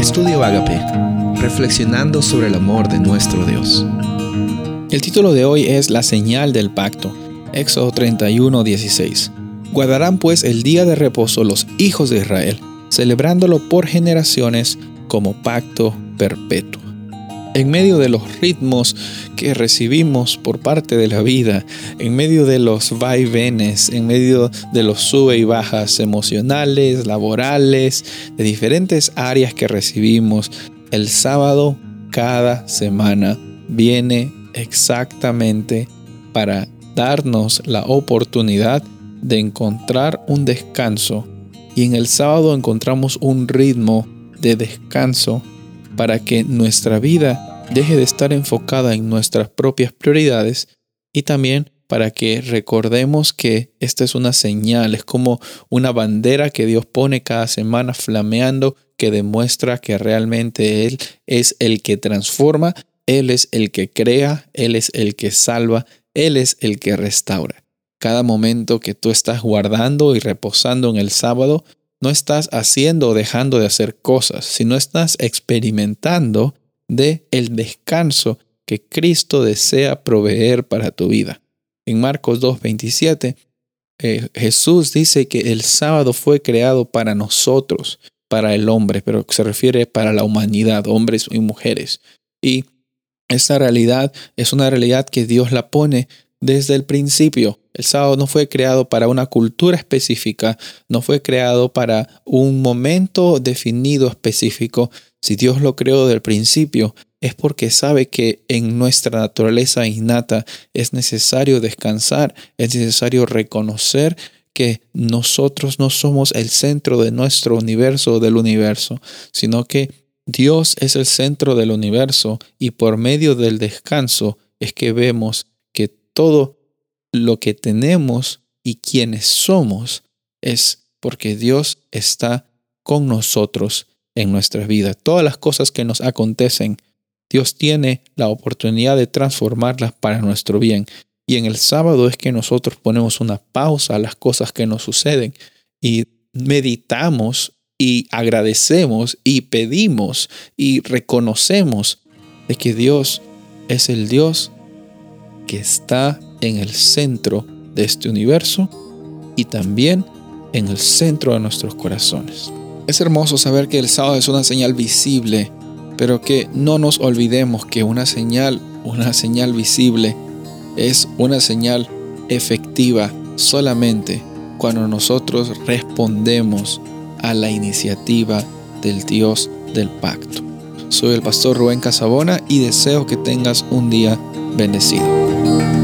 Estudio Agape, reflexionando sobre el amor de nuestro Dios. El título de hoy es La señal del pacto, Éxodo 31, 16. Guardarán pues el día de reposo los hijos de Israel, celebrándolo por generaciones como pacto perpetuo en medio de los ritmos que recibimos por parte de la vida, en medio de los vaivenes, en medio de los sube y bajas emocionales, laborales, de diferentes áreas que recibimos, el sábado cada semana viene exactamente para darnos la oportunidad de encontrar un descanso. Y en el sábado encontramos un ritmo de descanso para que nuestra vida deje de estar enfocada en nuestras propias prioridades y también para que recordemos que esta es una señal, es como una bandera que Dios pone cada semana flameando que demuestra que realmente Él es el que transforma, Él es el que crea, Él es el que salva, Él es el que restaura. Cada momento que tú estás guardando y reposando en el sábado no estás haciendo o dejando de hacer cosas, sino estás experimentando de el descanso que Cristo desea proveer para tu vida. En Marcos 2:27, eh, Jesús dice que el sábado fue creado para nosotros, para el hombre, pero se refiere para la humanidad, hombres y mujeres. Y esta realidad es una realidad que Dios la pone desde el principio. El sábado no fue creado para una cultura específica, no fue creado para un momento definido específico. Si Dios lo creó desde el principio, es porque sabe que en nuestra naturaleza innata es necesario descansar, es necesario reconocer que nosotros no somos el centro de nuestro universo o del universo, sino que Dios es el centro del universo y por medio del descanso es que vemos que todo lo que tenemos y quienes somos es porque Dios está con nosotros en nuestra vida. Todas las cosas que nos acontecen, Dios tiene la oportunidad de transformarlas para nuestro bien. Y en el sábado es que nosotros ponemos una pausa a las cosas que nos suceden y meditamos y agradecemos y pedimos y reconocemos de que Dios es el Dios que está en el centro de este universo y también en el centro de nuestros corazones. Es hermoso saber que el sábado es una señal visible, pero que no nos olvidemos que una señal, una señal visible, es una señal efectiva solamente cuando nosotros respondemos a la iniciativa del Dios del pacto. Soy el pastor Rubén Casabona y deseo que tengas un día bendecido.